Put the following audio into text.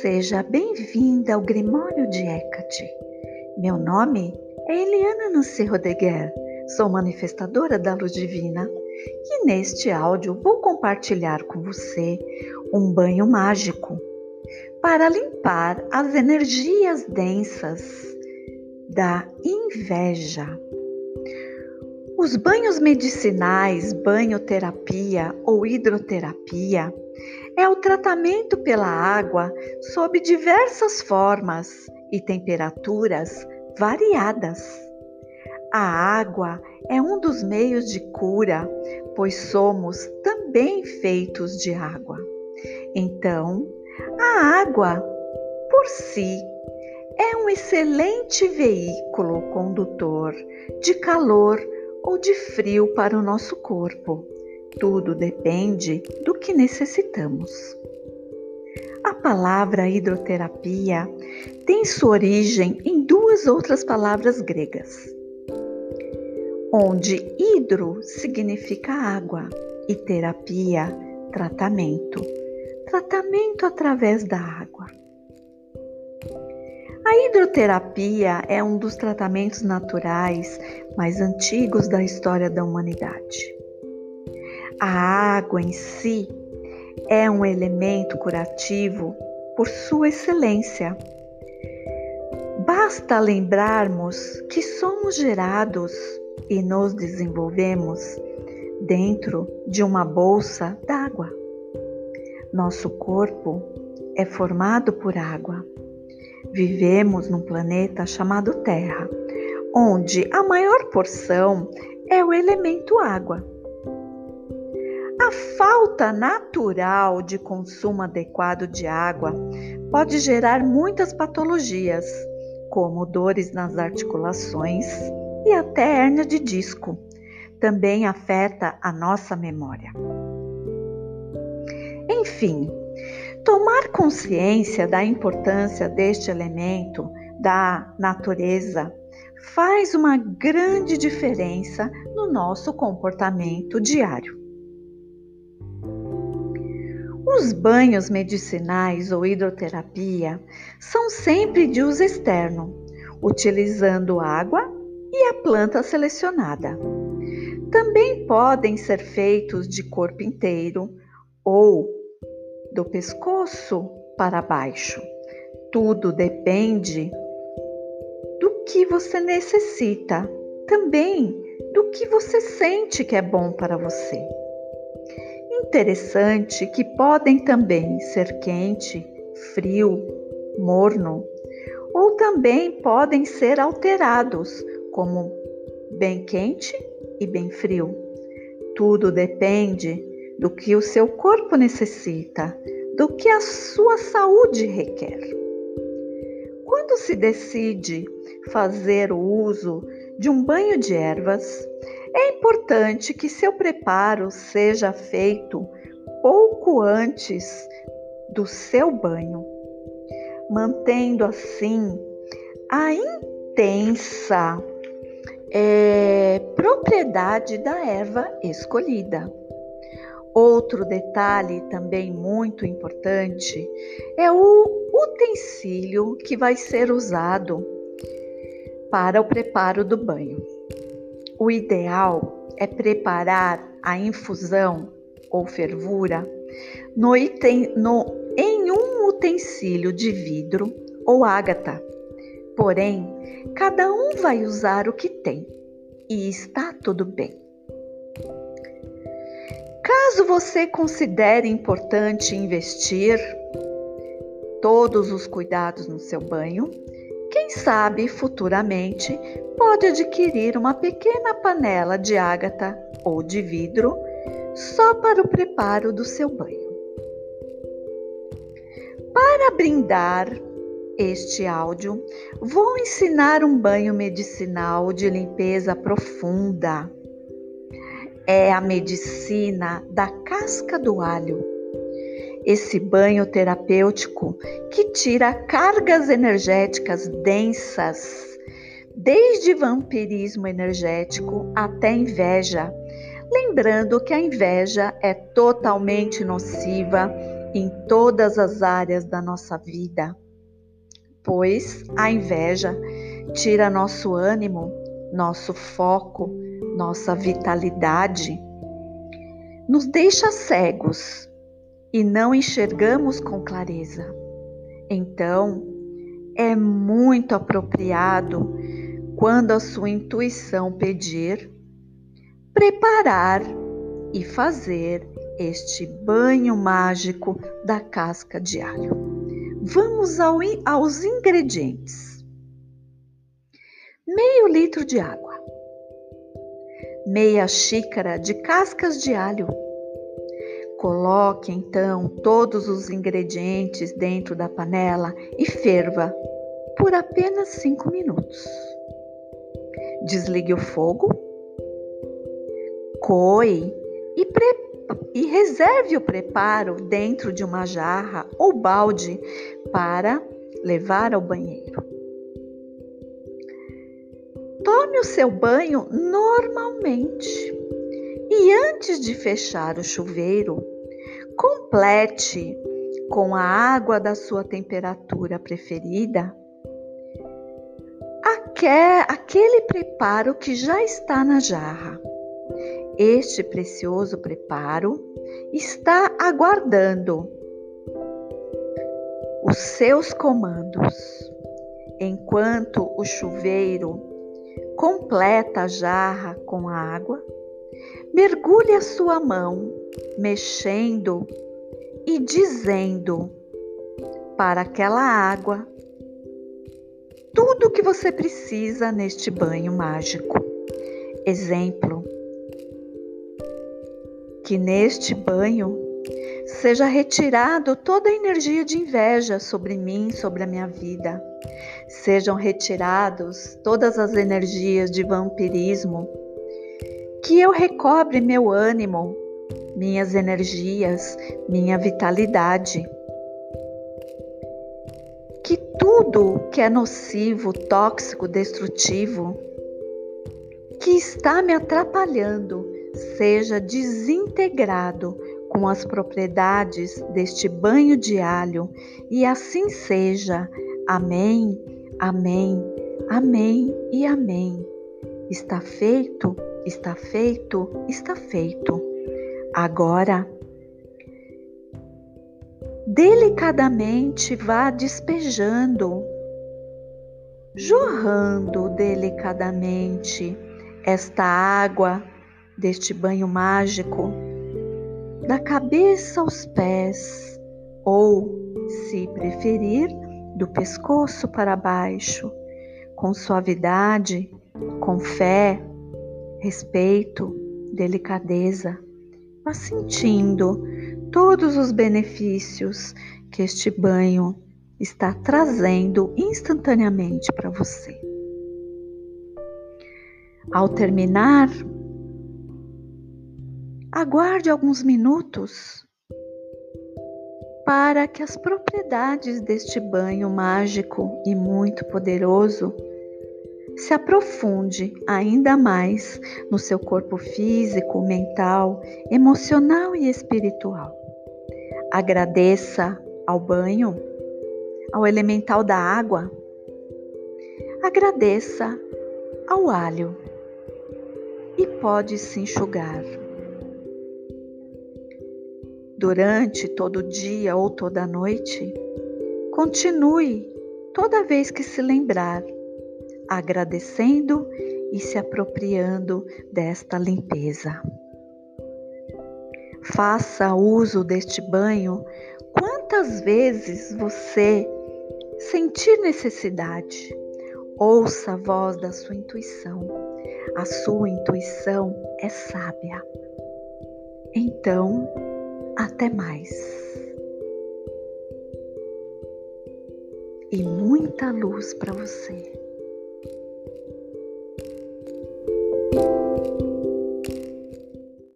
Seja bem-vinda ao Grimório de Hecate. Meu nome é Eliana Nancy Rodeguer, sou manifestadora da luz divina e neste áudio vou compartilhar com você um banho mágico para limpar as energias densas da inveja. Os banhos medicinais, banhoterapia ou hidroterapia é o tratamento pela água sob diversas formas e temperaturas variadas. A água é um dos meios de cura, pois somos também feitos de água. Então, a água, por si, é um excelente veículo condutor de calor ou de frio para o nosso corpo tudo depende do que necessitamos. A palavra hidroterapia tem sua origem em duas outras palavras gregas, onde hidro significa água e terapia, tratamento. Tratamento através da água. A hidroterapia é um dos tratamentos naturais mais antigos da história da humanidade. A água em si é um elemento curativo por sua excelência. Basta lembrarmos que somos gerados e nos desenvolvemos dentro de uma bolsa d'água. Nosso corpo é formado por água. Vivemos num planeta chamado Terra, onde a maior porção é o elemento água. A falta natural de consumo adequado de água pode gerar muitas patologias, como dores nas articulações e até hérnia de disco. Também afeta a nossa memória. Enfim, tomar consciência da importância deste elemento da natureza faz uma grande diferença no nosso comportamento diário. Os banhos medicinais ou hidroterapia são sempre de uso externo, utilizando água e a planta selecionada. Também podem ser feitos de corpo inteiro ou do pescoço para baixo. Tudo depende do que você necessita, também do que você sente que é bom para você. Interessante que podem também ser quente, frio, morno, ou também podem ser alterados, como bem quente e bem frio. Tudo depende do que o seu corpo necessita, do que a sua saúde requer. Quando se decide fazer o uso de um banho de ervas, é importante que seu preparo seja feito pouco antes do seu banho, mantendo assim a intensa é, propriedade da erva escolhida. Outro detalhe também muito importante é o utensílio que vai ser usado para o preparo do banho. O ideal é preparar a infusão ou fervura no item, no, em um utensílio de vidro ou ágata. Porém, cada um vai usar o que tem e está tudo bem. Caso você considere importante investir todos os cuidados no seu banho, quem sabe futuramente pode adquirir uma pequena panela de ágata ou de vidro só para o preparo do seu banho. Para brindar este áudio, vou ensinar um banho medicinal de limpeza profunda. É a medicina da casca do alho. Esse banho terapêutico que tira cargas energéticas densas desde vampirismo energético até inveja. Lembrando que a inveja é totalmente nociva em todas as áreas da nossa vida, pois a inveja tira nosso ânimo, nosso foco, nossa vitalidade, nos deixa cegos e não enxergamos com clareza. Então, é muito apropriado quando a sua intuição pedir, preparar e fazer este banho mágico da casca de alho. Vamos ao, aos ingredientes: meio litro de água, meia xícara de cascas de alho. Coloque então todos os ingredientes dentro da panela e ferva por apenas 5 minutos. Desligue o fogo, coe e, e reserve o preparo dentro de uma jarra ou balde para levar ao banheiro. Tome o seu banho normalmente e antes de fechar o chuveiro, complete com a água da sua temperatura preferida aquele preparo que já está na jarra. Este precioso preparo está aguardando os seus comandos. Enquanto o chuveiro completa a jarra com água, mergulhe a sua mão, mexendo e dizendo para aquela água tudo o que você precisa neste banho mágico. Exemplo: que neste banho seja retirado toda a energia de inveja sobre mim, sobre a minha vida. Sejam retirados todas as energias de vampirismo. Que eu recobre meu ânimo, minhas energias, minha vitalidade que tudo que é nocivo, tóxico, destrutivo, que está me atrapalhando, seja desintegrado com as propriedades deste banho de alho, e assim seja. Amém, amém, amém e amém. Está feito, está feito, está feito. Agora, delicadamente vá despejando, jorrando delicadamente esta água deste banho mágico da cabeça aos pés, ou, se preferir, do pescoço para baixo, com suavidade, com fé, respeito, delicadeza. Vá sentindo todos os benefícios que este banho está trazendo instantaneamente para você. Ao terminar, aguarde alguns minutos para que as propriedades deste banho mágico e muito poderoso se aprofunde ainda mais no seu corpo físico, mental, emocional e espiritual. Agradeça ao banho, ao elemental da água. Agradeça ao alho e pode se enxugar. Durante todo o dia ou toda a noite, continue toda vez que se lembrar agradecendo e se apropriando desta limpeza. Faça uso deste banho quantas vezes você sentir necessidade. Ouça a voz da sua intuição. A sua intuição é sábia. Então, até mais. E muita luz para você.